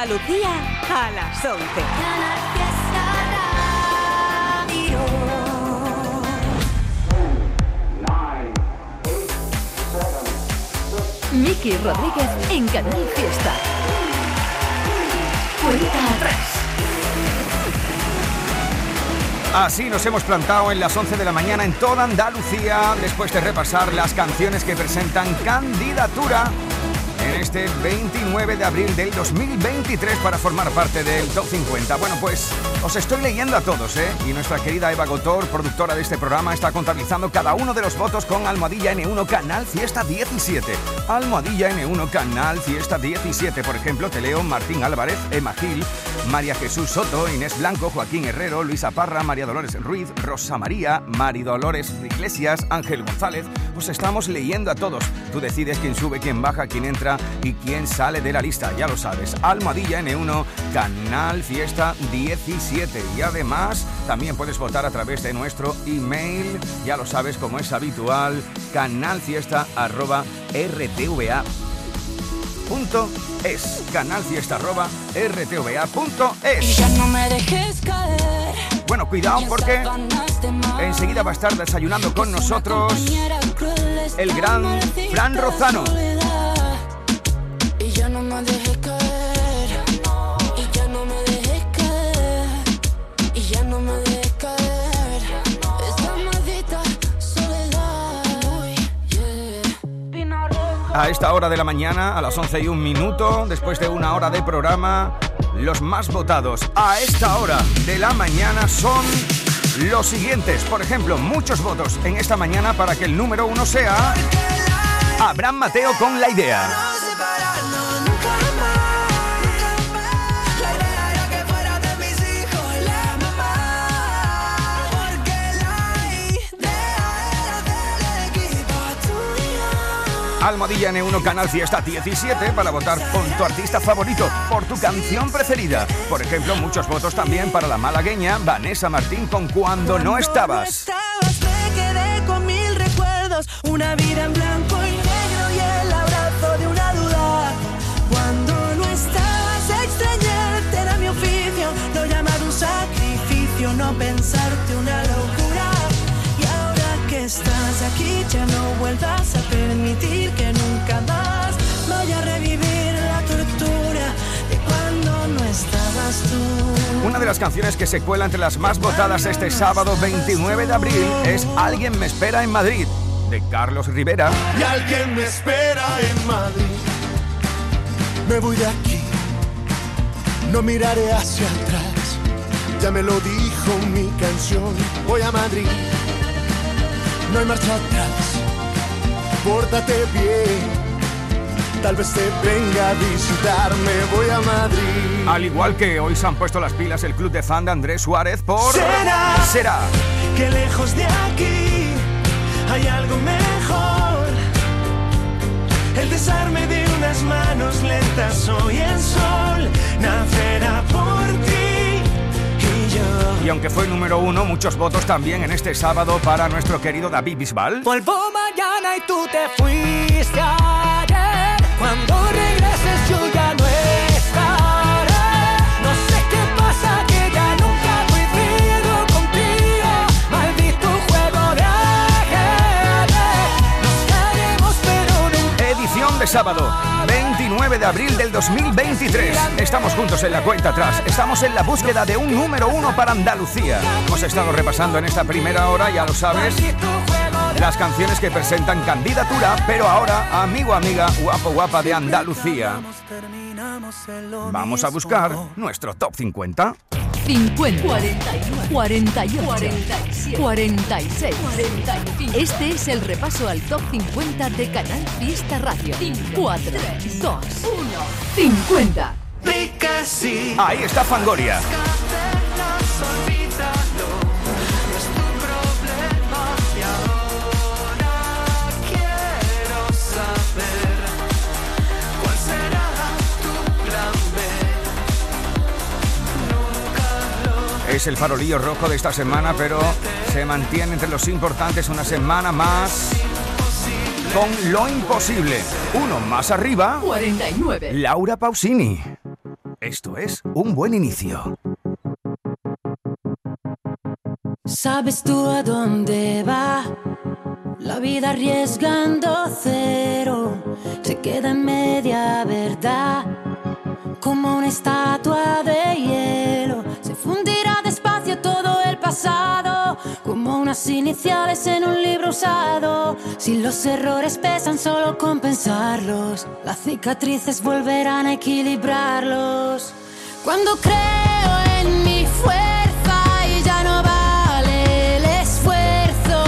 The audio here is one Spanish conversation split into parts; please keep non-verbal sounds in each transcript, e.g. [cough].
Andalucía a las 11. Miki Rodríguez en Canal Fiesta. Cuenta atrás. Así nos hemos plantado en las 11 de la mañana en toda Andalucía, después de repasar las canciones que presentan candidatura en este 29 de abril del 2023 para formar parte del Top 50. Bueno, pues os estoy leyendo a todos, ¿eh? Y nuestra querida Eva Gotor, productora de este programa, está contabilizando cada uno de los votos con Almohadilla N1 Canal Fiesta 17. Almohadilla N1 Canal Fiesta 17, por ejemplo, te leo Martín Álvarez, Emma Gil, María Jesús Soto, Inés Blanco, Joaquín Herrero, Luisa Parra, María Dolores Ruiz, Rosa María, Mari Dolores Iglesias, Ángel González. Os estamos leyendo a todos. Tú decides quién sube, quién baja, quién entra y quién sale de la lista, ya lo sabes. Almohadilla N1, Canal Fiesta 17. Y además también puedes votar a través de nuestro email, ya lo sabes como es habitual, canalfiesta.rtva.es. Canalfiesta.rtva.es. Ya no me dejes caer. Bueno, cuidado porque enseguida va a estar desayunando con nosotros el gran Fran Rozano. A esta hora de la mañana, a las 11 y un minuto, después de una hora de programa, los más votados a esta hora de la mañana son los siguientes. Por ejemplo, muchos votos en esta mañana para que el número uno sea Abraham Mateo con la idea. Almohadilla N1 Canal Fiesta 17 para votar con tu artista favorito por tu canción preferida. Por ejemplo, muchos votos también para la malagueña Vanessa Martín con Cuando no estabas. estabas, me quedé con mil recuerdos. Una vida en blanco y negro y el abrazo de una duda. Cuando no estabas, extrañarte era mi oficio. Lo llamado un sacrificio, no pensarte estás aquí, ya no vuelvas a permitir que nunca más vaya a revivir la tortura de cuando no estabas tú. Una de las canciones que se cuela entre las más votadas este sábado 29 de abril es Alguien me espera en Madrid, de Carlos Rivera. y alguien me espera en Madrid. Me voy de aquí, no miraré hacia atrás. Ya me lo dijo mi canción. Voy a Madrid, no hay marcha atrás. Pórtate bien, tal vez te venga a visitarme. Voy a Madrid. Al igual que hoy se han puesto las pilas el club de fan de Andrés Suárez por... Será. Será. que lejos de aquí hay algo mejor. El desarme de unas manos lentas hoy el sol nacerá por. Y aunque fue número uno, muchos votos también en este sábado para nuestro querido David Bisbal. Vuelvo mañana y tú te fuiste ayer. Cuando regreses yo ya no estaré. No sé qué pasa que ya nunca coincido contigo. Maldito juego de ajedrez. Nos caeremos pero nunca. Edición de sábado, 29 de abril del 2023. Estamos juntos en la cuenta atrás. Estamos en la búsqueda de un número uno para Andalucía. Hemos estado repasando en esta primera hora, ya lo sabes, las canciones que presentan candidatura, pero ahora, amigo, amiga, guapo, guapa de Andalucía. Vamos a buscar nuestro top 50. 50, 41, 48, 47, 46, 45. Este es el repaso al top 50 de Canal Fiesta Radio. 4, 2, 1, 50. Ahí está Fangoria. Es el farolillo rojo de esta semana, pero se mantiene entre los importantes una semana más con lo imposible. Uno más arriba, 49. Laura Pausini. Esto es un buen inicio. ¿Sabes tú a dónde va? La vida arriesgando cero se queda en media verdad, como una estatua de hielo. Pasado, como unas iniciales en un libro usado. Si los errores pesan, solo compensarlos, las cicatrices volverán a equilibrarlos. Cuando creo en mi fuerza y ya no vale el esfuerzo,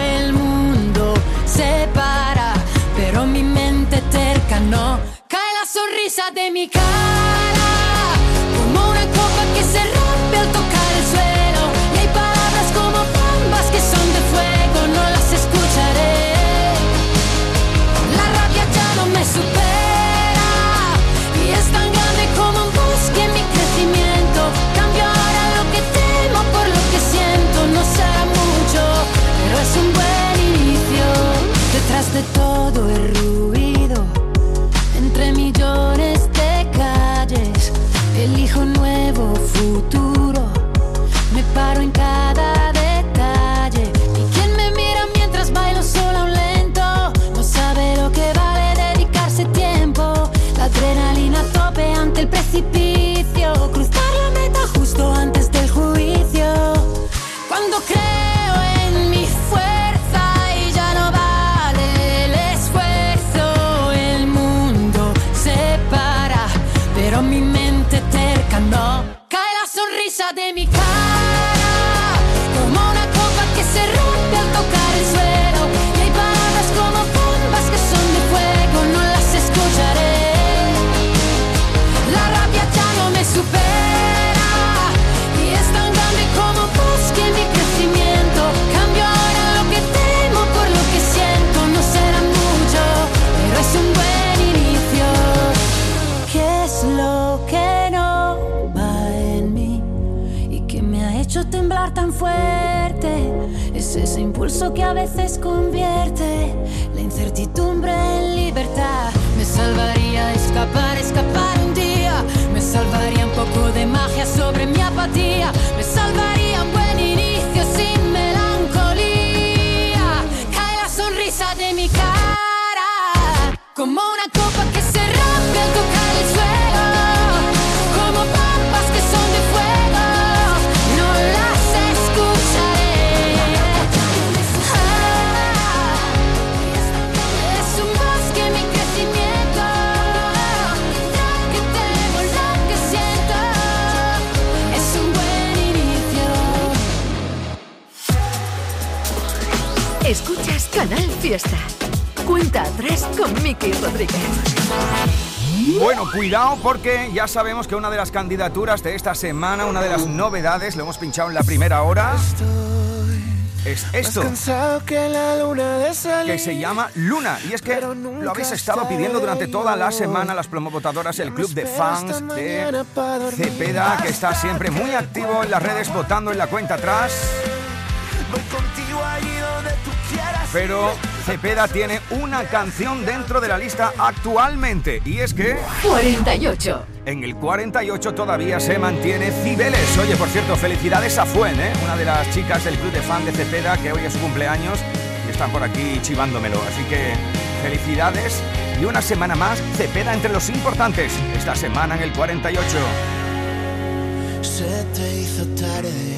el mundo se para, pero mi mente terca no cae la sonrisa de mi cara, futuro. Me paro en cada que a veces convierte la incertidumbre en libertad. Me salvaría escapar, escapar un día. Me salvaría un poco de magia sobre mi apatía. Me salvaría un buen inicio sin melancolía. Cae la sonrisa de mi cara como una Fiesta. Cuenta atrás con Miki Rodríguez. Bueno, cuidado porque ya sabemos que una de las candidaturas de esta semana, una de las novedades, lo hemos pinchado en la primera hora, es esto. que la luna de salir. que se llama Luna. Y es que lo habéis estado pidiendo durante toda la semana las promovotadoras, el club de fans de Cepeda, que está siempre muy activo en las redes, votando en la cuenta atrás. Voy contigo allí donde tú quieras. Pero Cepeda tiene una canción dentro de la lista actualmente. Y es que 48. en el 48 todavía se mantiene Cibeles. Oye, por cierto, felicidades a Fuen, ¿eh? una de las chicas del club de fan de Cepeda, que hoy es su cumpleaños y están por aquí chivándomelo. Así que felicidades. Y una semana más, Cepeda entre los importantes. Esta semana en el 48. Se te hizo tarde.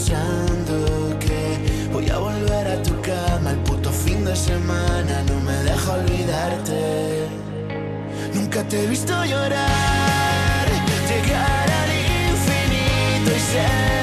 de semana. No me deja olvidarte. Nunca te he visto llorar, llegar al infinito y ser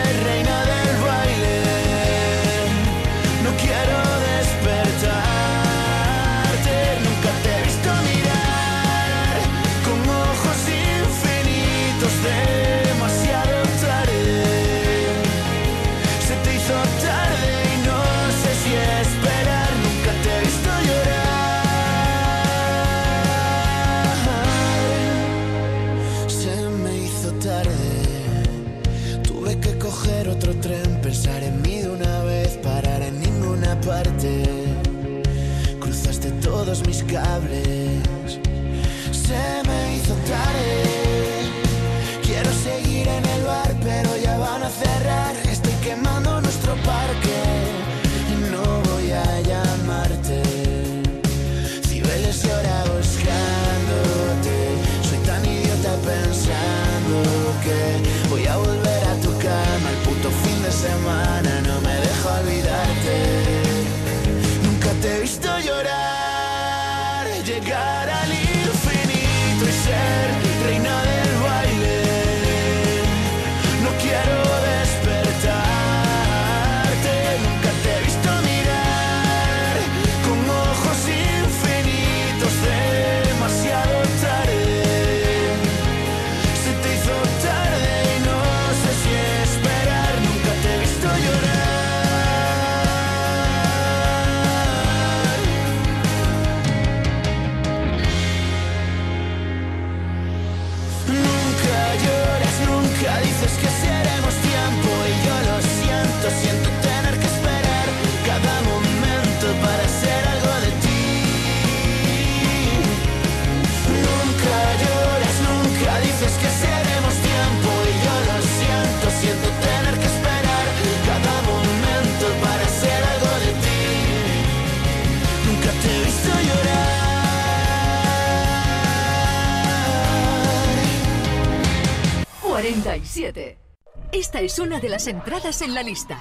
de las entradas en la lista.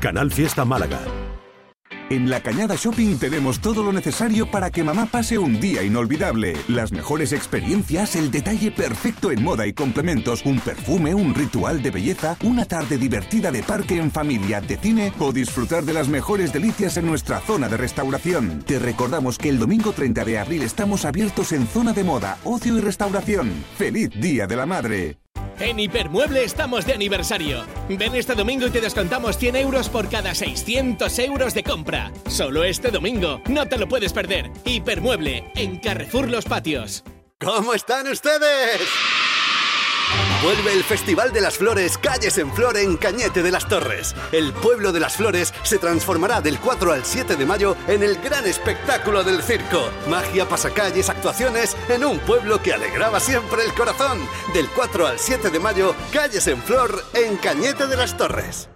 Canal Fiesta Málaga. En La Cañada Shopping tenemos todo lo necesario para que mamá pase un día inolvidable. Las mejores experiencias, el detalle perfecto en moda y complementos, un perfume, un ritual de belleza, una tarde divertida de parque en familia, de cine o disfrutar de las mejores delicias en nuestra zona de restauración. Te recordamos que el domingo 30 de abril estamos abiertos en zona de moda, ocio y restauración. ¡Feliz Día de la Madre! En Hipermueble estamos de aniversario. Ven este domingo y te descontamos 100 euros por cada 600 euros de compra. Solo este domingo. No te lo puedes perder. Hipermueble, en Carrefour Los Patios. ¿Cómo están ustedes? Vuelve el Festival de las Flores Calles en Flor en Cañete de las Torres. El pueblo de las flores se transformará del 4 al 7 de mayo en el gran espectáculo del circo. Magia, pasacalles, actuaciones en un pueblo que alegraba siempre el corazón. Del 4 al 7 de mayo, Calles en Flor en Cañete de las Torres.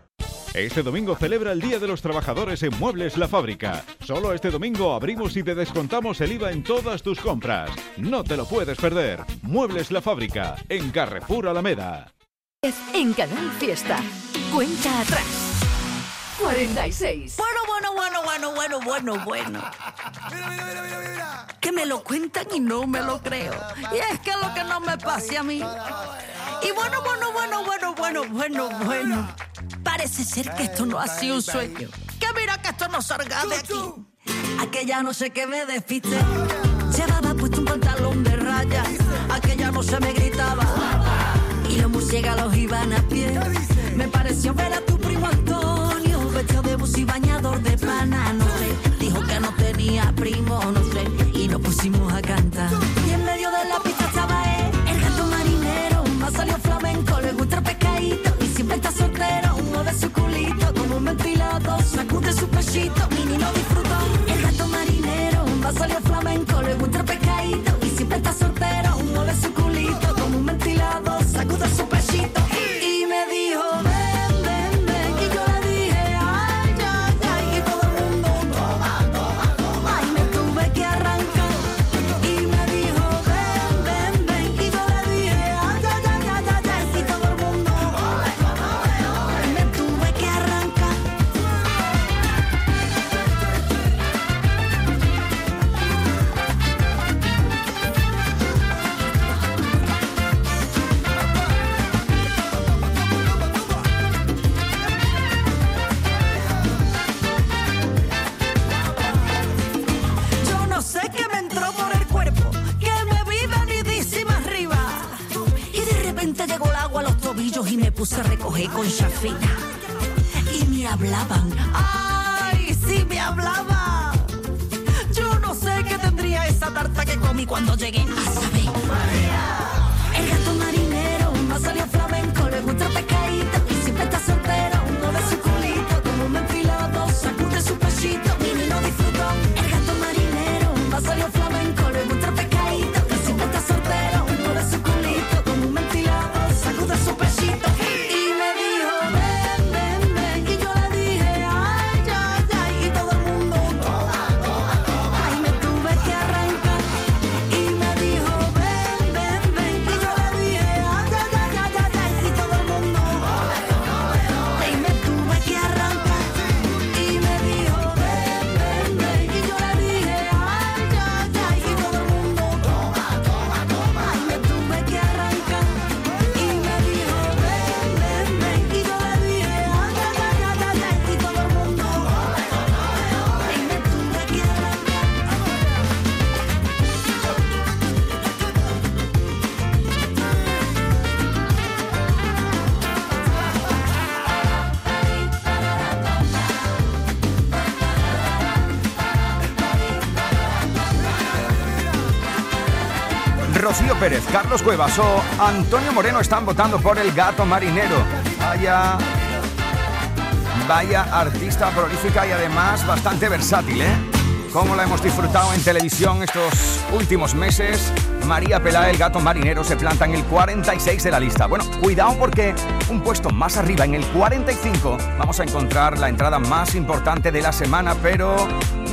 Este domingo celebra el Día de los Trabajadores en Muebles La Fábrica. Solo este domingo abrimos y te descontamos el IVA en todas tus compras. No te lo puedes perder. Muebles La Fábrica, en Carrefour Alameda. En Canal Fiesta. Cuenta atrás. 46. Bueno, bueno, bueno, bueno, bueno, bueno, bueno. Mira, mira, mira, mira, mira. Que me lo cuentan y no me lo creo. Y es que lo que no me pase a mí. Y bueno, bueno, bueno, bueno, bueno, bueno, bueno. Parece ser que esto no ha sido un sueño. Que mira que esto no salga de aquí. Aquella no sé qué me despiste. Llevaba puesto un pantalón de rayas. Aquella no se me gritaba. Y los murciélagos iban a pie. Me pareció ver a tu primo Antonio. De bus y bañador de pana. No sé. Dijo que no tenía primo, no sé. Y nos pusimos a cantar. Y en medio de la pista estaba él, el gato marinero. Más salió flamenco, le gusta el pescadito. Y siempre está soltero, de su culito. Como un ventilado, sacude su pechito. Mini lo disfrutó. El gato marinero, más salió flamenco, le gusta el pescadito. Y siempre está soltero, de su culito. Como un ventilado, sacude su pechito. Rocío Pérez, Carlos Cuevas o Antonio Moreno están votando por el gato marinero. Vaya. Vaya artista prolífica y además bastante versátil, ¿eh? Cómo la hemos disfrutado en televisión estos últimos meses. María Pelá, el gato marinero, se planta en el 46 de la lista. Bueno, cuidado porque un puesto más arriba, en el 45, vamos a encontrar la entrada más importante de la semana, pero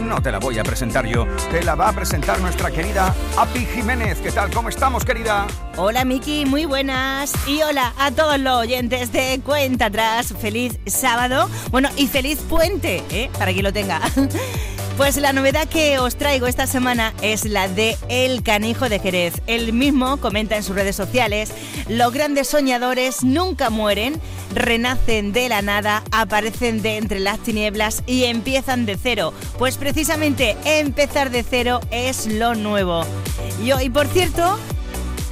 no te la voy a presentar yo. Te la va a presentar nuestra querida Api Jiménez. ¿Qué tal? ¿Cómo estamos, querida? Hola Miki, muy buenas. Y hola a todos los oyentes de Cuenta Atrás. Feliz sábado. Bueno, y feliz puente, ¿eh? Para quien lo tenga. [laughs] Pues la novedad que os traigo esta semana es la de El Canijo de Jerez. Él mismo comenta en sus redes sociales, los grandes soñadores nunca mueren, renacen de la nada, aparecen de entre las tinieblas y empiezan de cero. Pues precisamente empezar de cero es lo nuevo. Y hoy, por cierto,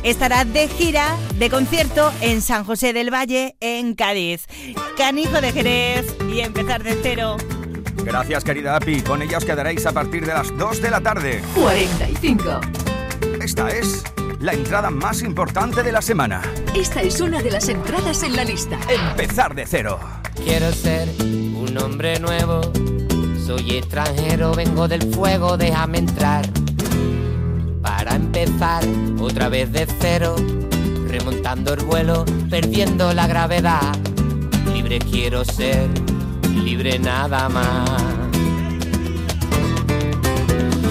estará de gira, de concierto en San José del Valle, en Cádiz. Canijo de Jerez y empezar de cero. Gracias, querida Api. Con ella os quedaréis a partir de las 2 de la tarde. 45. Esta es la entrada más importante de la semana. Esta es una de las entradas en la lista. Empezar de cero. Quiero ser un hombre nuevo. Soy extranjero, vengo del fuego, déjame entrar. Para empezar otra vez de cero, remontando el vuelo, perdiendo la gravedad. Libre quiero ser libre nada más.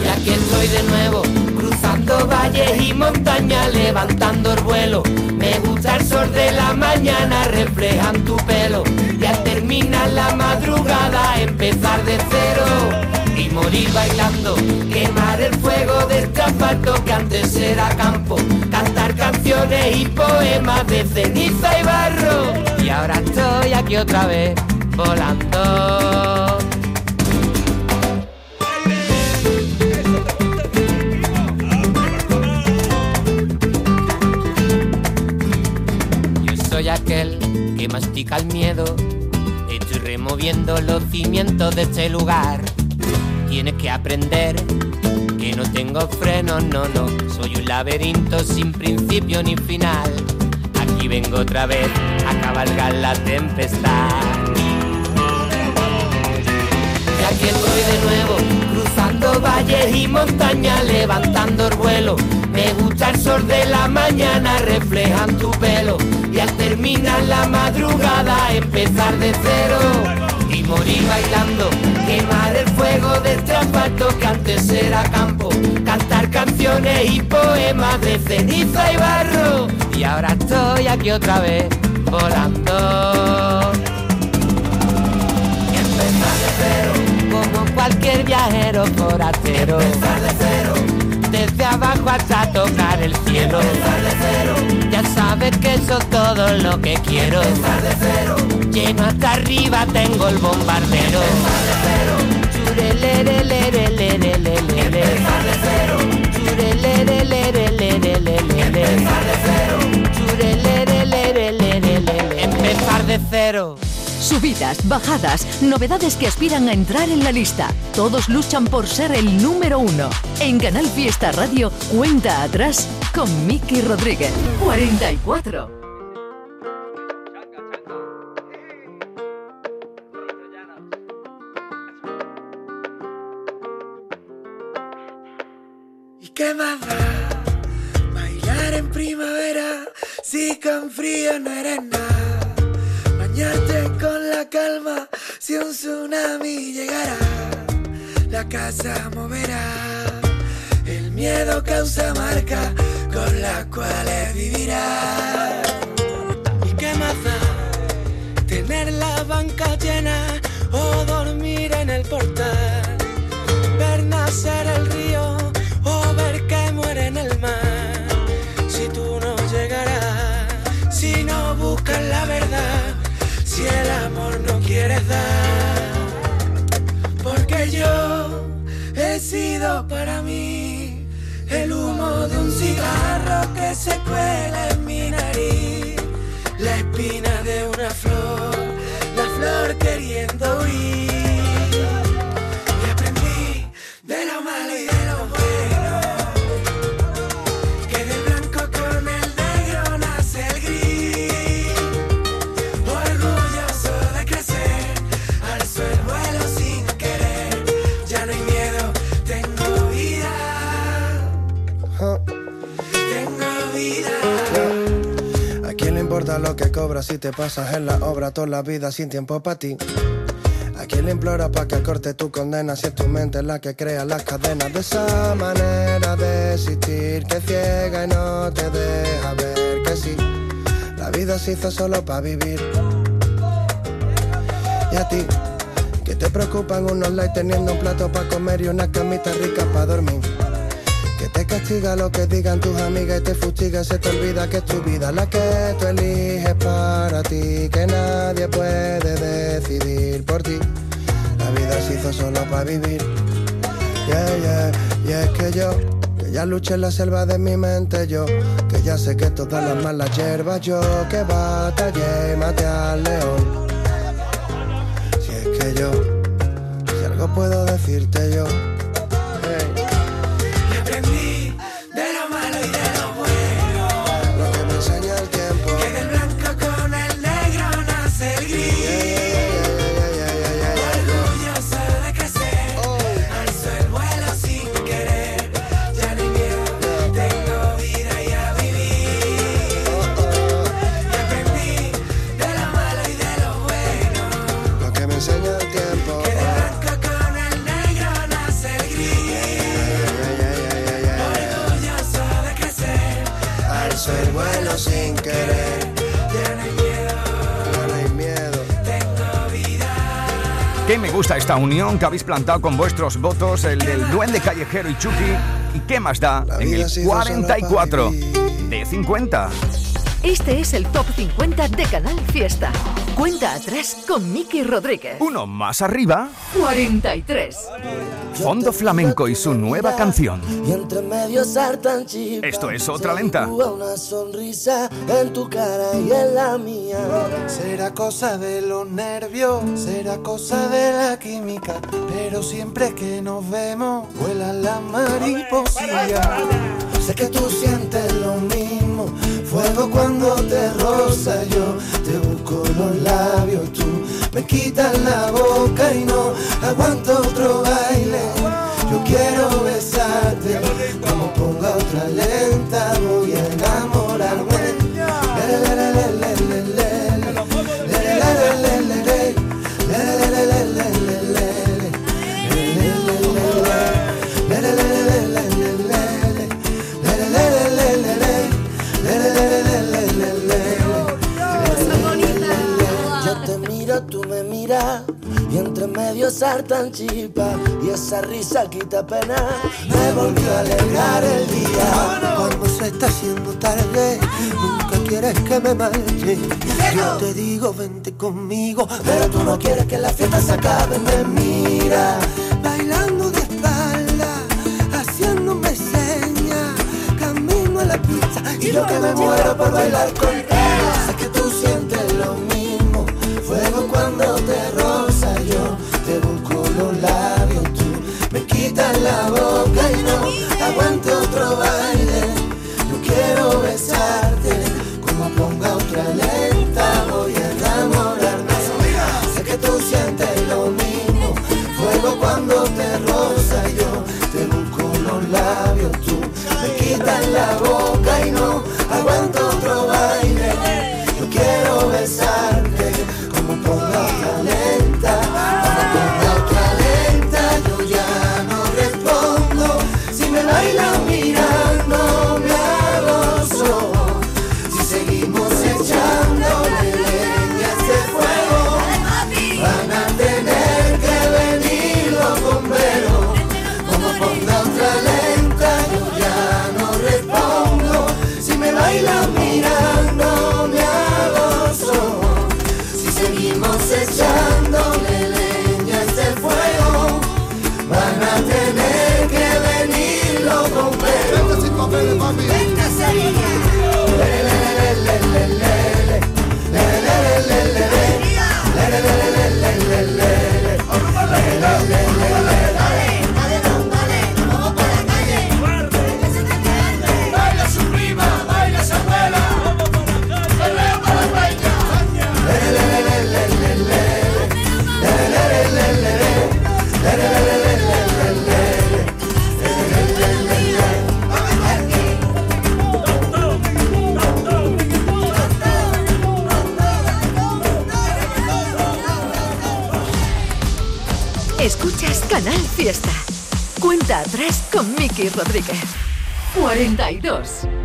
Y aquí estoy de nuevo, cruzando valles y montañas, levantando el vuelo. Me gusta el sol de la mañana, reflejan tu pelo. Y al la madrugada, empezar de cero. Y morir bailando, quemar el fuego de este asfalto que antes era campo. Cantar canciones y poemas de ceniza y barro. Y ahora estoy aquí otra vez volando. Yo soy aquel que mastica el miedo. Estoy removiendo los cimientos de este lugar. Tienes que aprender que no tengo freno, no, no. Soy un laberinto sin principio ni final. Aquí vengo otra vez a cabalgar la tempestad. Aquí estoy de nuevo, cruzando valles y montañas, levantando el vuelo. Me gusta el sol de la mañana, reflejan tu pelo. Y al terminar la madrugada, empezar de cero. Y morir bailando, quemar el fuego de este asfalto que antes era campo. Cantar canciones y poemas de ceniza y barro. Y ahora estoy aquí otra vez, volando. cualquier viajero coratero. Empezar de cero. Desde abajo hasta tocar el cielo. Empezar de cero. Ya sabes que eso es todo lo que quiero. Empezar de cero. Lleno hasta arriba tengo el bombardero. Empezar de cero. Empezar de cero. Empezar de cero. Cero. Subidas, bajadas, novedades que aspiran a entrar en la lista. Todos luchan por ser el número uno. En Canal Fiesta Radio, cuenta atrás con Miki Rodríguez. 44. ¿Y qué más da? Bailar en primavera si con frío no eres nada. La calma si un tsunami llegara. La casa moverá. El miedo causa marca con las cuales vivirá. ¿Y qué más da? Tener la banca llena o dormir en el portal. Ver nacer el río o ver que muere en el mar. Si tú no llegarás, si no buscas la verdad, si el amor no quieres dar. Porque yo he sido para mí el humo de un cigarro que se cuela en mi nariz, la espina de una flor, la flor queriendo huir. Si te pasas en la obra toda la vida sin tiempo para ti. ¿A quién le implora para que corte tu condena si es tu mente la que crea las cadenas de esa manera de existir que ciega y no te deja ver que sí? La vida se hizo solo para vivir. Y a ti, que te preocupan unos likes teniendo un plato para comer y una camita rica para dormir. Te castiga lo que digan tus amigas y te fustiga, se te olvida que es tu vida la que tú eliges para ti, que nadie puede decidir por ti. La vida se hizo solo para vivir. Yeah, yeah, y es que yo, que ya luché en la selva de mi mente, yo, que ya sé que todas las malas hierbas, yo, que batallé y maté al león. Si es que yo, si algo puedo decirte yo. Me gusta esta unión que habéis plantado con vuestros votos, el del Duende Callejero y Chucky. ¿Y qué más da? En el se hizo solo 44 de 50. Este es el Top 50 de Canal Fiesta. Cuenta atrás con Miki Rodríguez. Uno más arriba, 43. Fondo Flamenco y su nueva canción. Y entre medio saltan chispas. Esto es otra lenta. Una sonrisa en tu cara y en la mía. Será cosa de los nervios, será cosa de la química, pero siempre que nos vemos, vuelan las mariposillas. Sé que tú sientes lo mismo. Fuego cuando te roza, yo te busco los labios, tú me quitas la boca y no aguanto otro baile. Yo quiero besarte, como ponga otra lenta, voy a entre medio saltan chispas y esa risa quita pena. Me volvió a alegrar el día. Cuando se está haciendo tarde, nunca quieres que me marche. Yo te digo, vente conmigo, Pero tú no quieres que la fiesta se acabe, me mira. bailando de espalda, haciéndome señas, camino a la pista Y yo que me muero por bailar contigo. Sé que tú sientes lo mismo. Fuego cuando te quitas 42.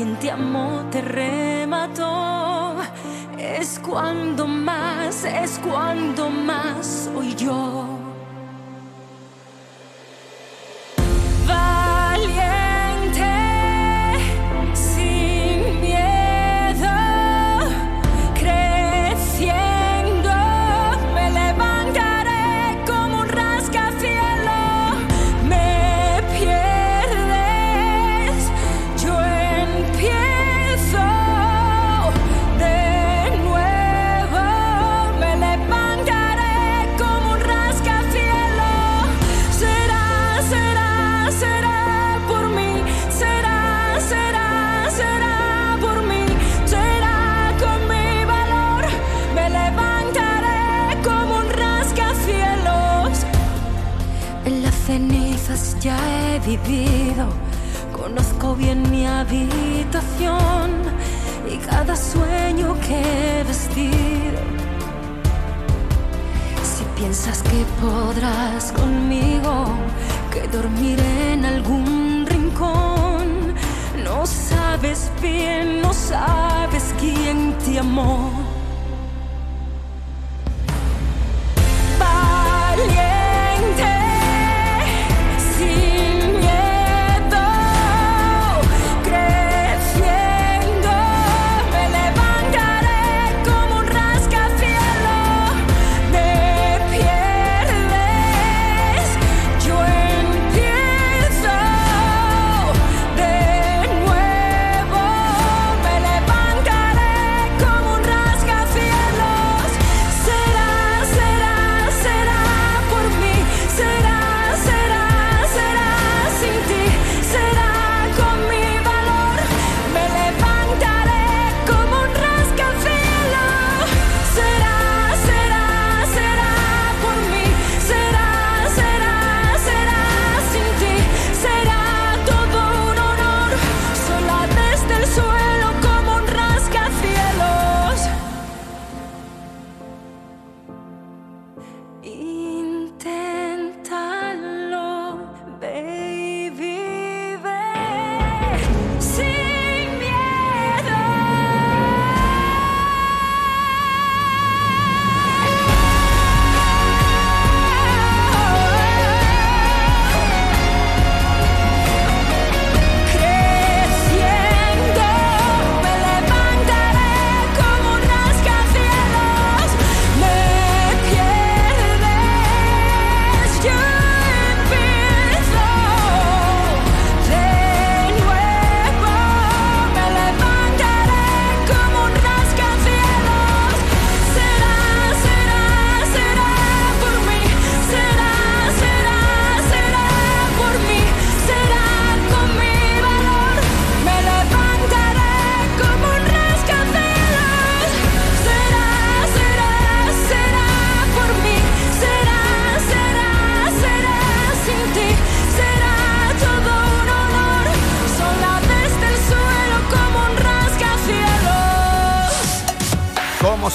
Quien te amó te remató, es cuando más, es cuando más soy yo. Conozco bien mi habitación y cada sueño que he vestido. Si piensas que podrás conmigo, que dormiré en algún rincón, no sabes bien, no sabes quién te amó.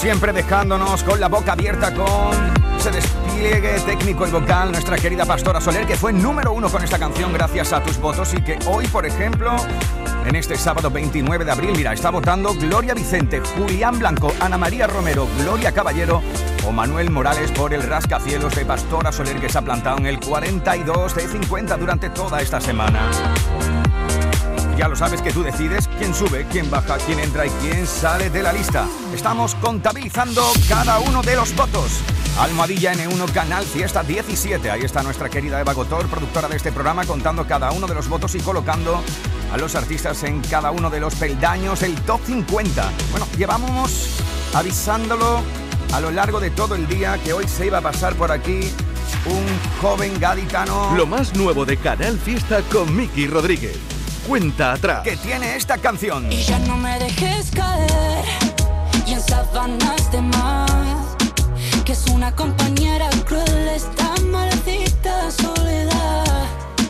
Siempre, dejándonos con la boca abierta con ese despliegue técnico y vocal, nuestra querida Pastora Soler, que fue número uno con esta canción gracias a tus votos y que hoy, por ejemplo, en este sábado 29 de abril, mira, está votando Gloria Vicente, Julián Blanco, Ana María Romero, Gloria Caballero o Manuel Morales por el rascacielos de Pastora Soler que se ha plantado en el 42 de 50 durante toda esta semana. Ya lo sabes que tú decides quién sube, quién baja, quién entra y quién sale de la lista. Estamos contabilizando cada uno de los votos. Almohadilla N1 Canal Fiesta 17. Ahí está nuestra querida Eva Gotor, productora de este programa, contando cada uno de los votos y colocando a los artistas en cada uno de los peldaños del top 50. Bueno, llevamos avisándolo a lo largo de todo el día que hoy se iba a pasar por aquí un joven gaditano. Lo más nuevo de Canal Fiesta con Miki Rodríguez. Cuenta atrás. Que tiene esta canción. Y ya no me dejes caer y en sábanas de más. Que es una compañera cruel esta maldita soledad.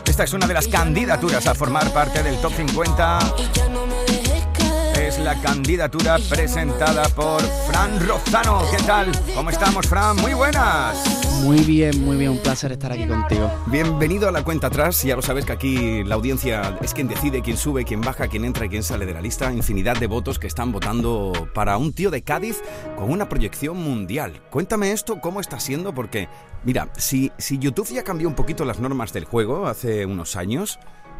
Esta es una de las candidaturas a formar parte del Top 50. Y ya no me dejes caer. Es la candidatura presentada por Fran Rozano. ¿Qué tal? ¿Cómo estamos, Fran? Muy buenas. Muy bien, muy bien, un placer estar aquí contigo. Bienvenido a la cuenta atrás. Ya lo sabes que aquí la audiencia es quien decide quién sube, quién baja, quién entra y quién sale de la lista. Infinidad de votos que están votando para un tío de Cádiz con una proyección mundial. Cuéntame esto, cómo está siendo, porque, mira, si, si YouTube ya cambió un poquito las normas del juego hace unos años,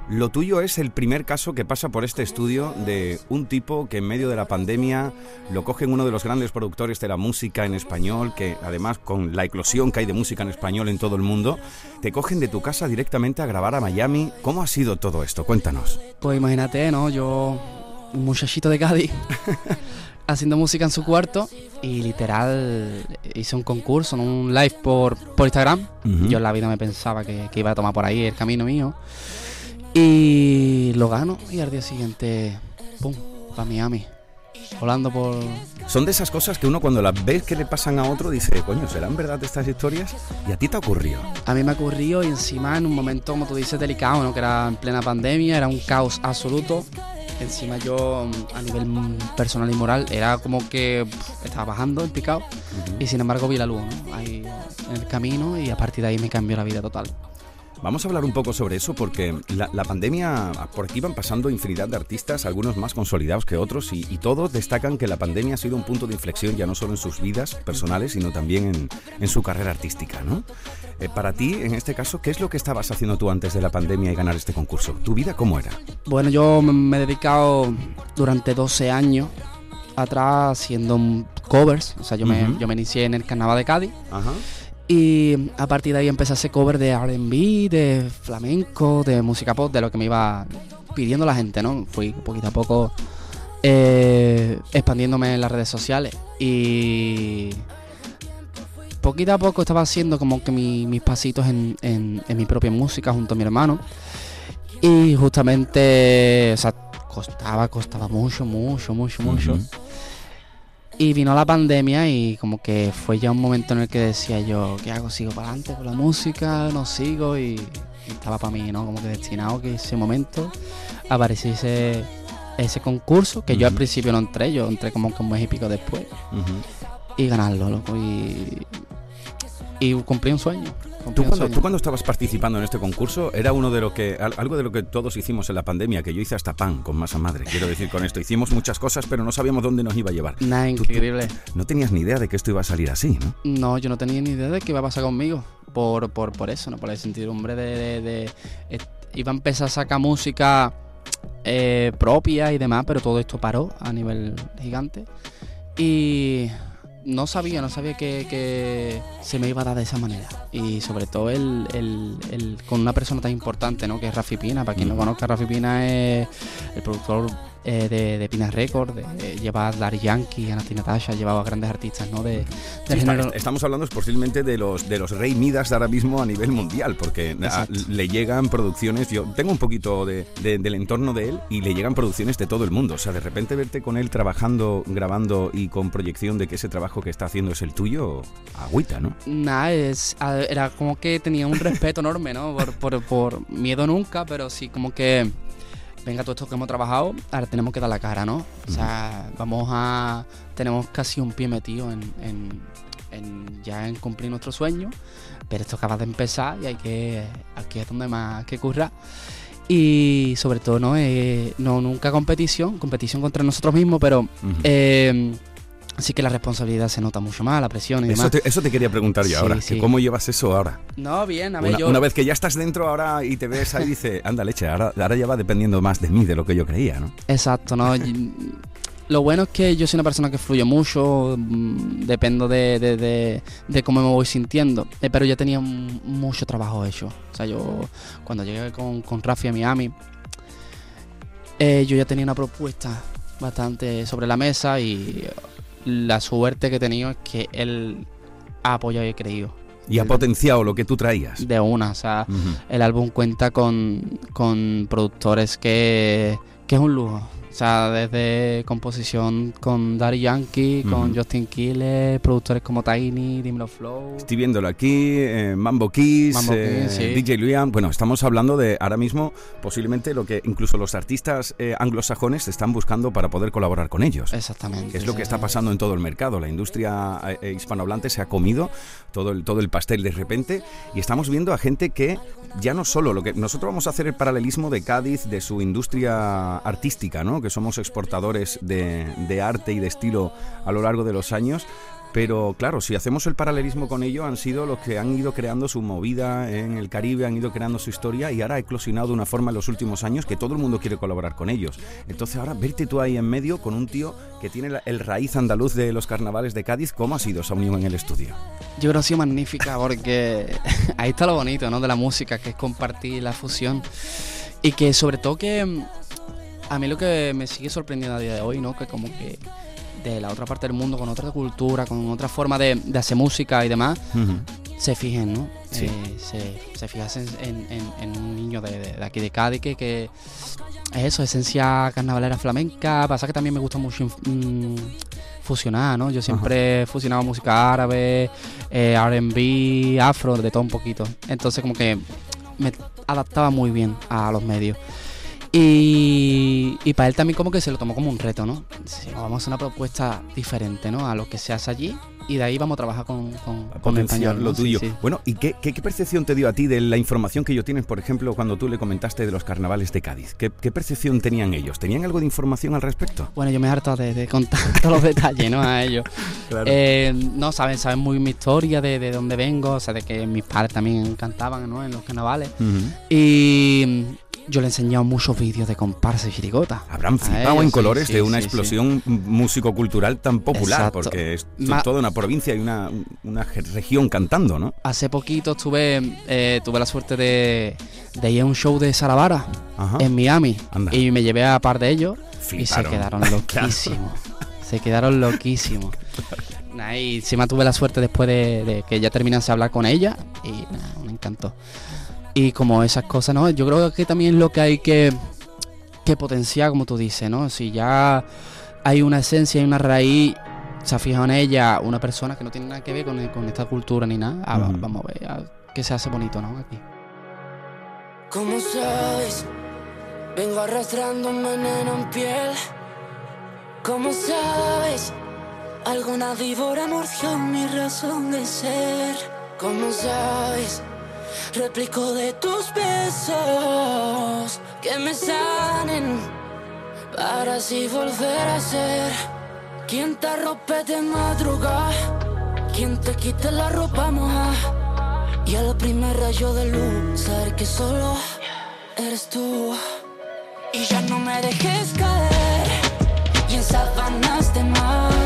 lo tuyo es el primer caso que pasa por este estudio de un tipo que en medio de la pandemia lo cogen uno de los grandes productores de la música en español, que además con la eclosión que hay de música en español en todo el mundo, te cogen de tu casa directamente a grabar a Miami. ¿Cómo ha sido todo esto? Cuéntanos. Pues imagínate, ¿no? Yo, un muchachito de Cádiz, [laughs] haciendo música en su cuarto y literal hice un concurso, un live por, por Instagram. Ujú. Yo en la vida me pensaba que, que iba a tomar por ahí el camino mío. Y lo gano y al día siguiente, ¡pum!, para Miami. Volando por... Son de esas cosas que uno cuando las ves que le pasan a otro dice, coño, ¿serán verdad estas historias? Y a ti te ocurrió. A mí me ocurrió y encima en un momento, como tú dices, delicado, ¿no? Que era en plena pandemia, era un caos absoluto. Encima yo, a nivel personal y moral, era como que pff, estaba bajando en picado. Y sin embargo vi la luz, ¿no? Ahí en el camino y a partir de ahí me cambió la vida total. Vamos a hablar un poco sobre eso porque la, la pandemia, por aquí van pasando infinidad de artistas, algunos más consolidados que otros, y, y todos destacan que la pandemia ha sido un punto de inflexión ya no solo en sus vidas personales, sino también en, en su carrera artística, ¿no? Eh, para ti, en este caso, ¿qué es lo que estabas haciendo tú antes de la pandemia y ganar este concurso? ¿Tu vida cómo era? Bueno, yo me- me he dedicado durante 12 años atrás haciendo covers. O sea, yo, me, Ujú. yo me inicié en el carnaval de Cádiz. Ajá. Y a partir de ahí empecé a hacer cover de RB, de flamenco, de música pop, de lo que me iba pidiendo la gente, ¿no? Fui poquito a poco eh, expandiéndome en las redes sociales y poquito a poco estaba haciendo como que mi- mis pasitos en, mi propia música junto a mi hermano. Y justamente, o sea, costaba, costaba mucho, mucho, mucho, mucho. Y vino la pandemia y como que fue ya un momento en el que decía yo, ¿qué hago? ¿Sigo para adelante con la música? ¿No sigo? Y, y estaba para mí, ¿no? Como que destinado que ese momento apareciese ese concurso, que yo al principio no entré, yo entré como que un mes y pico después. Y ganarlo, loco. Y, y cumplí un sueño. ¿Tú cuando, tú cuando estabas participando en este concurso, era uno de lo que, al- algo de lo que todos hicimos en la pandemia, que yo hice hasta pan con masa madre, quiero decir con esto. Hicimos muchas cosas, pero no sabíamos dónde nos iba a llevar. Nada, tú increíble. no tenías ni idea de que esto iba a salir así, ¿no? No, yo no tenía ni idea de qué iba a pasar conmigo. Por, por, por eso, ¿no? Por la incertidumbre de, de- de- eh, Iba a empezar a sacar música eh, propia y demás, pero todo esto paró a nivel gigante. Y no sabía, no sabía que, que se me iba a dar de esa manera. Y sobre todo el, el- el- con una persona tan importante, ¿no? Que es Rafi Pina. Para quien no Ujú. conozca, Rafi Pina es el productor eh, de, de Pina Records. de- eh, lleva a Daddy Yankee, a Nati Natasha, llevaba a grandes artistas, ¿no? De, Sí, género- estamos hablando posiblemente de los de los rey Midas ahora mismo a nivel mundial, porque a- le llegan producciones, yo tengo un poquito de, de- del entorno de él y le llegan producciones de todo el mundo. O sea, de repente verte con él trabajando, grabando y con proyección de que ese trabajo que está haciendo es el tuyo, agüita, ¿no? Nada, era como que tenía un respeto enorme, ¿no? Por, por, por miedo nunca, pero sí como que, venga, todo esto que hemos trabajado, ahora tenemos que dar la cara, ¿no? O sea, vamos a, tenemos casi un pie metido en, en- en ya en cumplir nuestro sueño, pero esto acaba de empezar y hay que, aquí es donde más hay que currar. Y sobre todo, ¿no? Eh, no nunca competición, competición contra nosotros mismos, pero eh, sí que la responsabilidad se nota mucho más, la presión y Eso demás. te, eso te quería preguntar yo Sí, ahora, que. ¿cómo llevas eso ahora? No, bien, a ver, Una, yo... una vez que ya estás dentro ahora y te ves ahí, dice, [laughs] anda leche, ahora, ahora ya va dependiendo más de mí, de lo que yo creía, ¿no? Exacto, ¿no? [laughs] Lo bueno es que yo soy una persona que fluye mucho, mm, dependo de, de- de- de cómo me voy sintiendo, eh, pero ya tenía mucho trabajo hecho. O sea, yo cuando llegué con, con Rafi a Miami, eh, yo ya tenía una propuesta bastante sobre la mesa y la suerte que he tenido es que él ha apoyado y creído. Y ha potenciado lo que tú traías. De una, o sea, el álbum cuenta con, con productores que, que es un lujo. O sea, desde composición con Daddy Yankee, con. Justin Quiles, productores como Tiny, Dimelo Flow. Estoy viéndolo aquí, eh, Mambo Kiss, Mambo eh, sí. DJ Liam. Bueno, estamos hablando de ahora mismo posiblemente lo que incluso los artistas eh, anglosajones están buscando para poder colaborar con ellos. Exactamente. Que es lo que está pasando en todo el mercado. La industria eh, hispanohablante se ha comido todo el, todo el pastel de repente y estamos viendo a gente que ya no solo lo que nosotros vamos a hacer el paralelismo de Cádiz, de su industria artística, ¿no? Somos exportadores de, arte y de estilo a lo largo de los años. Pero claro, si hacemos el paralelismo con ello, han sido los que han ido creando su movida en el Caribe, han ido creando su historia y ahora ha eclosionado de una forma en los últimos años que todo el mundo quiere colaborar con ellos. Entonces ahora verte tú ahí en medio con un tío que tiene el raíz andaluz de los carnavales de Cádiz, ¿cómo ha sido esa unión en el estudio? Yo creo que ha sido magnífica porque [laughs] ahí está lo bonito, ¿no? De la música, que es compartir la fusión. Y que sobre todo que a mí lo que me sigue sorprendiendo a día de hoy, ¿no? Que como que de la otra parte del mundo, con otra cultura, con otra forma de, de hacer música y demás, se fijen, ¿no? Sí. Eh, se, se fijasen en, en- en un niño de, de- de aquí de Cádiz que, que es eso, esencia carnavalera flamenca. Pasa que también me gusta mucho mm, fusionar, ¿no? Yo siempre he fusionado música árabe, eh, RB, afro, de todo un poquito. Entonces como que me adaptaba muy bien a los medios. Y, y para él también como que se lo tomó como un reto, ¿no? Sí, vamos a hacer una propuesta diferente, ¿no? A lo que se hace allí y de ahí vamos a trabajar con, con, con español, ¿no? lo tuyo. sí. Bueno, ¿y qué, qué, qué percepción te dio a ti de la información que ellos tienen, por ejemplo, cuando tú le comentaste de los carnavales de Cádiz? ¿Qué, qué percepción tenían ellos? ¿Tenían algo de información al respecto? Bueno, yo me he hartado de, de contar [laughs] todos los detalles, ¿no? A ellos. [laughs] Claro. Eh, no, saben, saben muy mi historia, de, de dónde vengo, o sea, de que mis padres también cantaban, ¿no? En los carnavales. Y yo le he enseñado muchos vídeos de comparsa y chirigota. Habrán flipado en colores sí, de una sí, sí. explosión músico-cultural tan popular, Exacto. porque es Ma- toda una provincia y una, una región cantando, ¿no? Hace poquito estuve, eh, tuve la suerte de, de ir a un show de Saravara Ajá. en Miami Anda. y me llevé a par de ellos y se quedaron [laughs] loquísimos. Se quedaron loquísimos. [laughs] Nah, y encima tuve la suerte después de, de que ya terminase de hablar con ella y nada, me encantó. Y como esas cosas, ¿no? Yo creo que también es lo que hay que, que potenciar, como tú dices, ¿no? Si ya hay una esencia y una raíz, se ha fijado en ella una persona que no tiene nada que ver con, con esta cultura ni nada, ah, va- Ujú. vamos a ver a- que se hace bonito, ¿no? Aquí. ¿Cómo sabes? Vengo arrastrando un veneno en piel. ¿Cómo sabes? Alguna víbora mordió mi razón de ser. ¿Cómo sabes? Replico de tus besos que me sanen para así volver a ser quien te arrope de madrugada, quien te quite la ropa moja y al primer rayo de luz saber que solo eres tú. Y ya no me dejes caer y en sábanas de más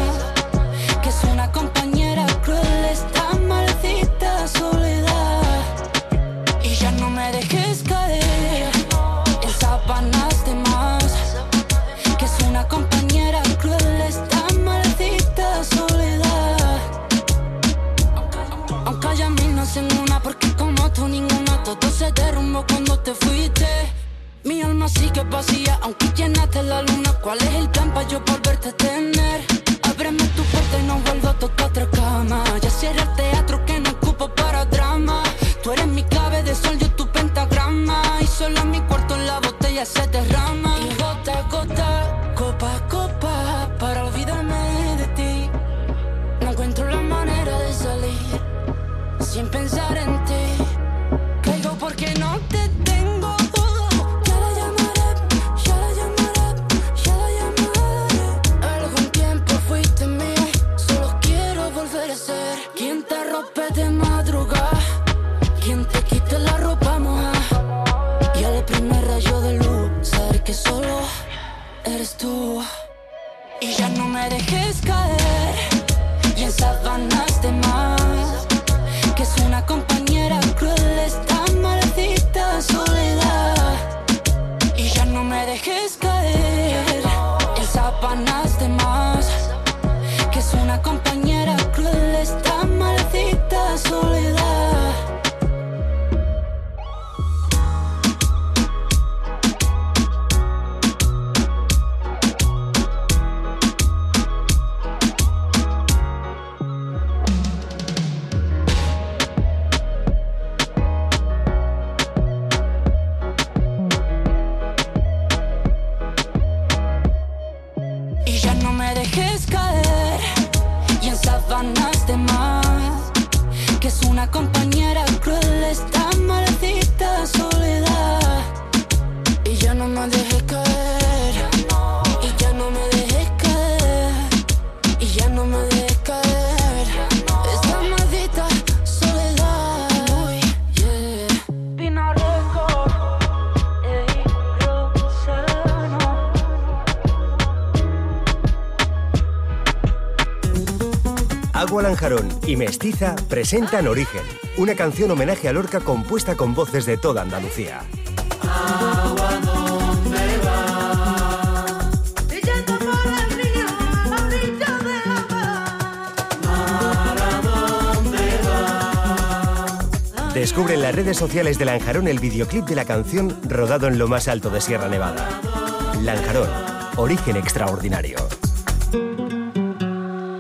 tú ninguna todo se derrumbó cuando te fuiste mi alma sigue vacía aunque llenaste la luna ¿Cuál es el plan para yo volverte a tener? Ábreme tu puerta y no vuelvo Agua Lanjarón y Mestiza presentan Origen, una canción homenaje a Lorca compuesta con voces de toda Andalucía. Descubre en las redes sociales de Lanjarón el videoclip de la canción rodado en lo más alto de Sierra Nevada. Lanjarón, origen extraordinario.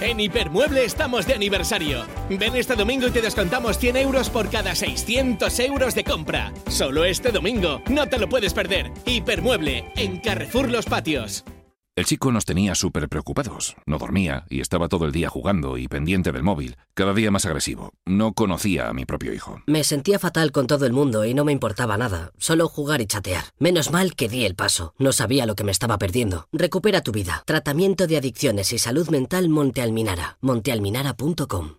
En Hipermueble estamos de aniversario. Ven este domingo y te descontamos 100 euros por cada 600 euros de compra. Solo este domingo. No te lo puedes perder. Hipermueble, en Carrefour Los Patios. El chico nos tenía súper preocupados. No dormía y estaba todo el día jugando y pendiente del móvil, cada día más agresivo. No conocía a mi propio hijo. Me sentía fatal con todo el mundo y no me importaba nada, solo jugar y chatear. Menos mal que di el paso, no sabía lo que me estaba perdiendo. Recupera tu vida. Tratamiento de adicciones y salud mental Monte Alminara. montealminara.com.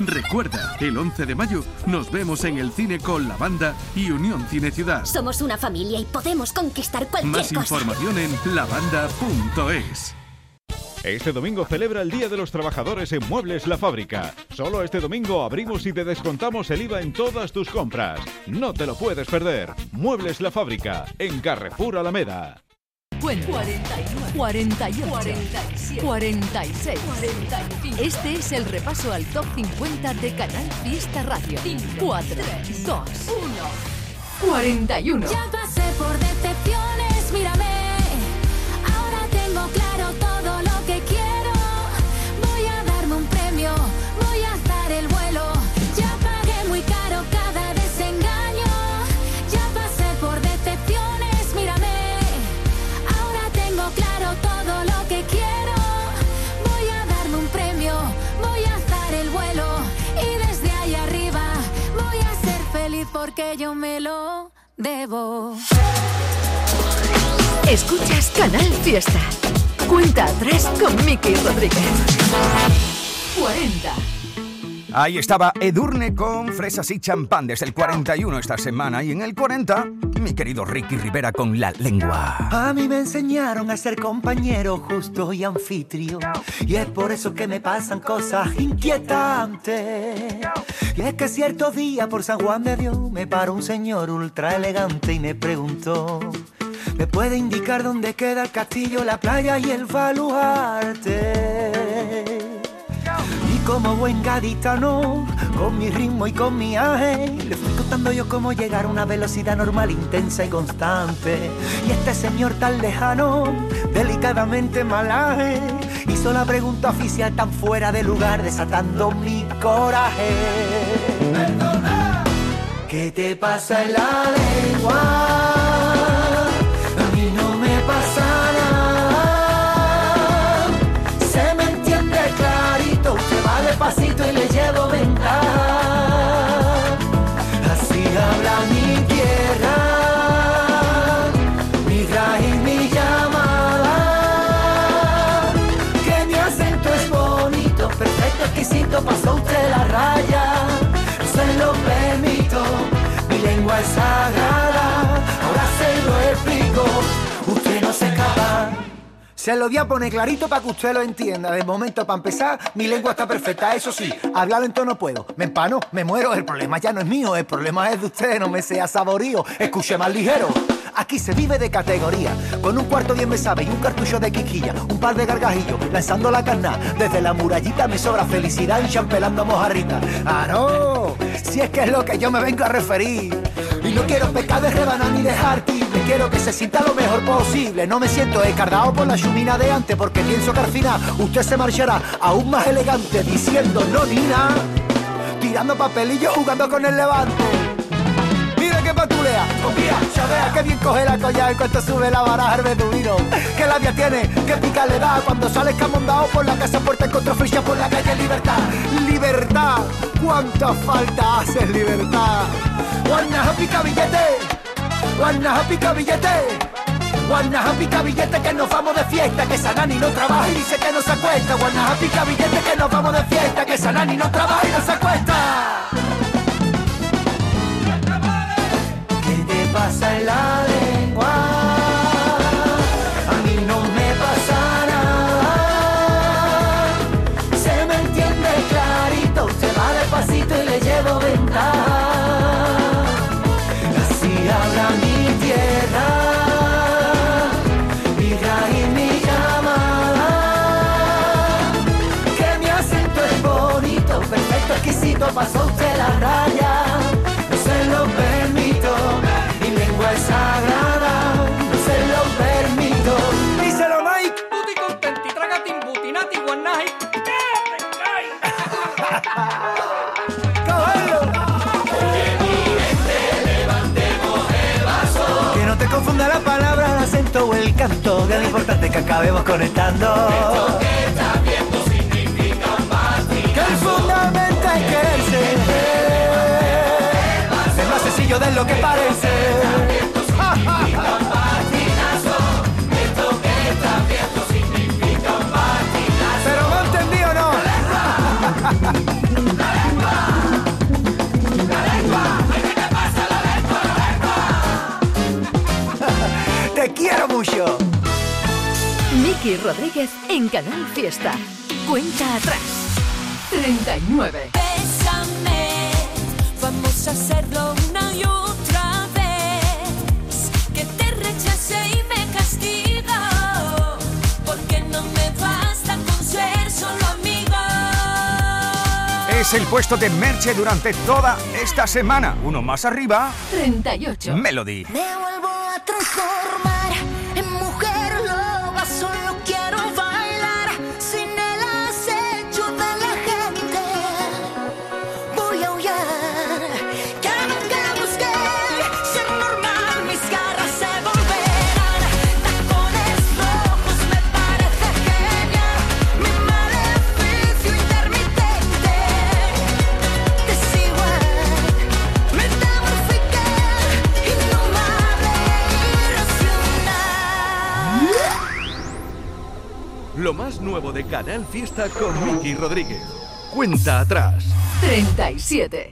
Recuerda, el 11 de mayo nos vemos en el cine con la banda y Unión Cine Ciudad. Somos una familia y podemos conquistar cualquier Más cosa. información en lavanda.es. Este domingo celebra el Día de los Trabajadores en Muebles La Fábrica. Solo este domingo abrimos y te descontamos el IVA en todas tus compras. No te lo puedes perder. Muebles La Fábrica, en Carrefour Alameda. Cuenta. 49, 48, 47, 46, 45. Este es el repaso al top 50 de Canal Fiesta Radio. 4, 2, 1, 41. Ya pasé por decepciones, porque yo me lo debo. Escuchas Canal Fiesta. Cuenta atrás con Miki Rodríguez. 40. Ahí estaba Edurne con fresas y champán desde el 41 esta semana y en el 40 mi querido Ricky Rivera con la lengua. A mí me enseñaron a ser compañero justo y anfitrión. Y es por eso que me pasan cosas inquietantes. Y es que cierto día por San Juan de Dios me paró un señor ultra elegante y me preguntó. ¿Me puede indicar dónde queda el castillo, la playa y el baluarte? Como buen gaditano, con mi ritmo y con mi aje, le fui contando yo cómo llegar a una velocidad normal, intensa y constante. Y este señor tan lejano, delicadamente malaje, hizo la pregunta oficial tan fuera de lugar, desatando mi coraje. ¿Qué te pasa en la lengua? Se lo voy a poner clarito para que usted lo entienda. De momento, para empezar, mi lengua está perfecta. Eso sí, hablar lento no puedo. Me empano, me muero. El problema ya no es mío, el problema es de usted. No me sea saborío. Escuche más ligero. Aquí se vive de categoría, con un cuarto bien me sabe y un cartucho de quiquilla, un par de gargajillos, lanzando la carna. Desde la murallita me sobra felicidad y champelando mojarrita. ¡Ah, no! Si es que es lo que yo me vengo a referir. Y no quiero pecar de rebanar ni dejar me quiero que se sienta lo mejor posible. No me siento escardado por la chumina de antes, porque pienso que al final usted se marchará aún más elegante, diciendo no ni nada, tirando papelillos, jugando con el levante que patulea. Confía, ya vea que bien coge la collar en cuanto sube la baraja el beduino. Que labia tiene, que pica le da cuando sale escamondado por la casa puerta contra ficha por la calle Libertad. Libertad, cuánta falta hace libertad. Guanaja pica billete, guanaja pica billete. Guanaja pica billete que nos vamos de fiesta, que Sanani no trabaja y dice que no se acuesta. Guanaja pica billete que nos vamos de fiesta, que Sanani no trabaja y no se acuesta. O el canto, que lo importante que acabemos conectando. Esto que estás viendo significa un Que el fundamento es quererse. Es más sencillo de lo que parece. Miki Rodríguez en Canal Fiesta. Cuenta atrás. 39. Bésame, vamos a hacerlo una y otra vez. Que te rechace y me castigo. Porque no me basta con ser solo amigo. Es el puesto de Merche durante toda esta semana. Uno más arriba. 38. Melody. Me vuelvo a transformar nuevo de Canal Fiesta con Miki Rodríguez. Cuenta atrás. 37.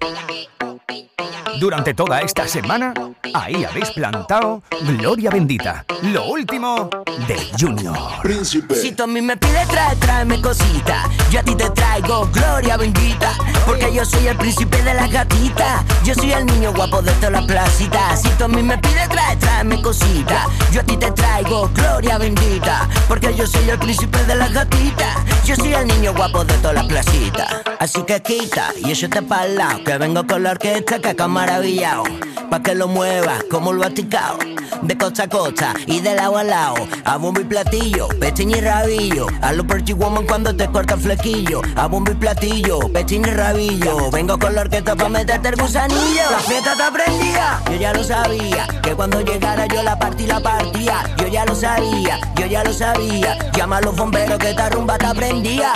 Durante toda esta semana, ahí habéis plantado Gloria Bendita. Lo último de Junior. Si tú a mí me pides trae, tráeme cosita. Yo a ti te traigo gloria bendita Porque yo soy el príncipe de las gatitas Yo soy el niño guapo de todas las placitas Si tú a mí me pides trae, tráeme cosita. Yo a ti te traigo gloria bendita Porque yo soy el príncipe de las gatitas Yo soy el niño guapo de todas las placitas Así que quita y échate para lado Que vengo con la orquesta que acá maravillado Pa' que lo muevas como lo aticado De costa a costa y de lado a lado A bombo y platillo, pestaña y rabillo. A lo pretty woman cuando te corta el flequillo A bombo y platillo, pestaña y rabillo. Vengo con la orquesta pa' meterte el gusanillo. La fiesta está prendida, yo ya lo sabía Que cuando llegara yo la partí la partía. Yo ya lo sabía, yo ya lo sabía Llama a los bomberos que esta rumba está prendida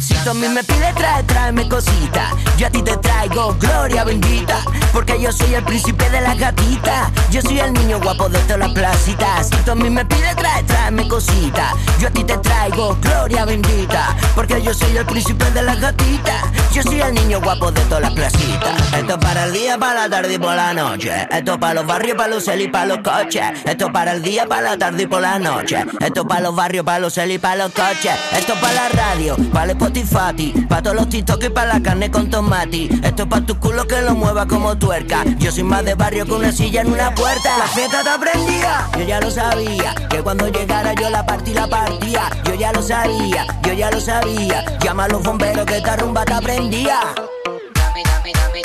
Si tú a mí me pides trae, tráeme cosita. Yo a ti te traigo gloria bendita. Porque yo soy el príncipe de las gatitas. Yo soy el niño guapo de todas las placitas. Si tú a mí me pides trae, tráeme cosita. Yo a ti te traigo gloria bendita. Porque yo soy el príncipe de las gatitas. Yo soy el niño guapo de todas las placitas. Esto para el día, para la tarde y por la noche. Esto para los barrios, para los celis, para los coches. Esto para el día, para la tarde y por la noche. Esto para los barrios, para los celis, para los coches. Esto para la radio, para el Spotify, para todos los TikTok y para la carne con tomate. Esto para tu culo que lo mueva como tuerca. Yo soy más de barrio que una silla en una puerta. La fiesta te aprendía, yo ya lo sabía. Que cuando llegara yo la partí, la partía. Yo ya lo sabía, yo ya lo sabía. Llama a los bomberos que esta rumba aprendía. Si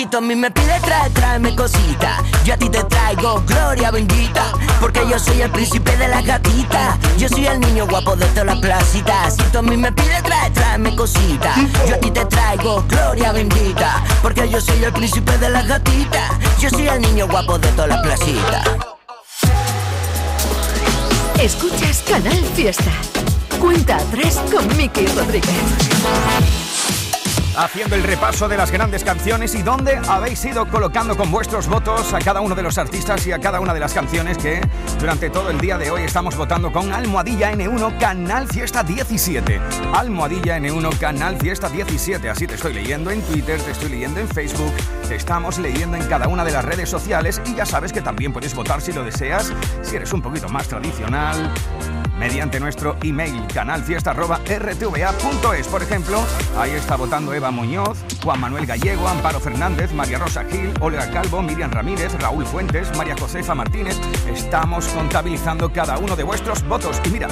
tú a mí me pides trae, tráeme cosita. Yo a ti te traigo gloria bendita. Porque yo soy el príncipe de las gatitas. Yo soy el niño guapo de todas las placitas. Si tú a mí me pides trae, tráeme cosita. Yo a ti te traigo gloria bendita. Porque yo soy el príncipe de las gatitas. Yo soy el niño guapo de todas las placitas. Escuchas Canal Fiesta. Cuenta atrás con Miki Rodríguez. Haciendo el repaso de las grandes canciones y dónde habéis ido colocando con vuestros votos a cada uno de los artistas y a cada una de las canciones que durante todo el día de hoy estamos votando con Almohadilla N1 Canal Fiesta 17. Almohadilla N1 Canal Fiesta 17. Así te estoy leyendo en Twitter, te estoy leyendo en Facebook, te estamos leyendo en cada una de las redes sociales y ya sabes que también puedes votar si lo deseas, si eres un poquito más tradicional mediante nuestro email canalfiesta.rtva.es. Por ejemplo, ahí está votando Eva Muñoz, Juan Manuel Gallego, Amparo Fernández, María Rosa Gil, Olga Calvo, Miriam Ramírez, Raúl Fuentes, María Josefa Martínez. Estamos contabilizando cada uno de vuestros votos. Y mira,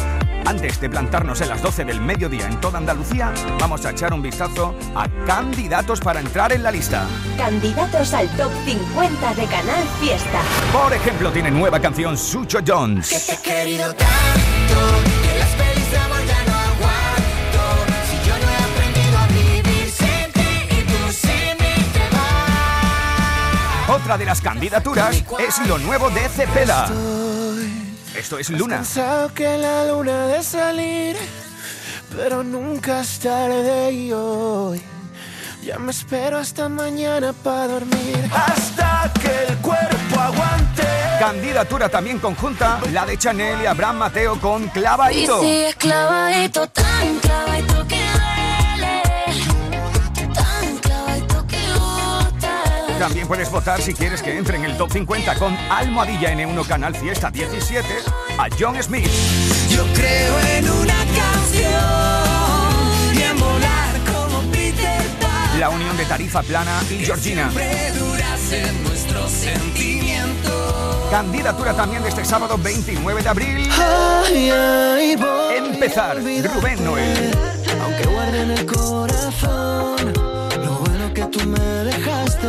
antes de plantarnos en las 12 del mediodía en toda Andalucía, vamos a echar un vistazo a candidatos para entrar en la lista. Candidatos al top 50 de Canal Fiesta. Por ejemplo, tiene nueva canción Sucho Jones. Que te he querido tanto Otra de las candidaturas es lo nuevo de Cepeda. Esto es Luna. Cansado que la luna de salir, pero nunca es tarde y hoy. Ya me espero hasta mañana para dormir. Hasta que el cuerpo aguante. Candidatura también conjunta, la de Chanel y Abraham Mateo con Clavadito. Si clavadito, tan clavadito que duele. Tan clavadito que gusta. También puedes votar si quieres que entre en el top 50 con Almohadilla N1 Canal Fiesta 17 a John Smith. Yo creo en una canción y en volar como Peter Pan. La unión de Tarifa Plana y Georgina. Siempre durasen nuestros sentimientos. Candidatura también de este sábado 29 de abril. Empezar. Rubén Noel. Aunque guarde en el corazón lo bueno que tú me dejaste.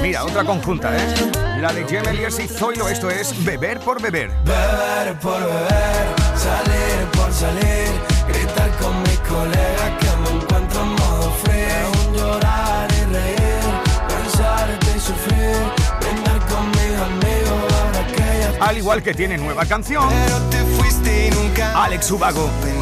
Mira, otra conjunta, ¿eh? La de Jem Elias y Zoilo, esto es Beber por Beber. Beber por beber, salir por salir, gritar con mis colegas sufrir, brindar con mis amigos ahora que ya Al igual que tiene nueva canción, Alex Ubago.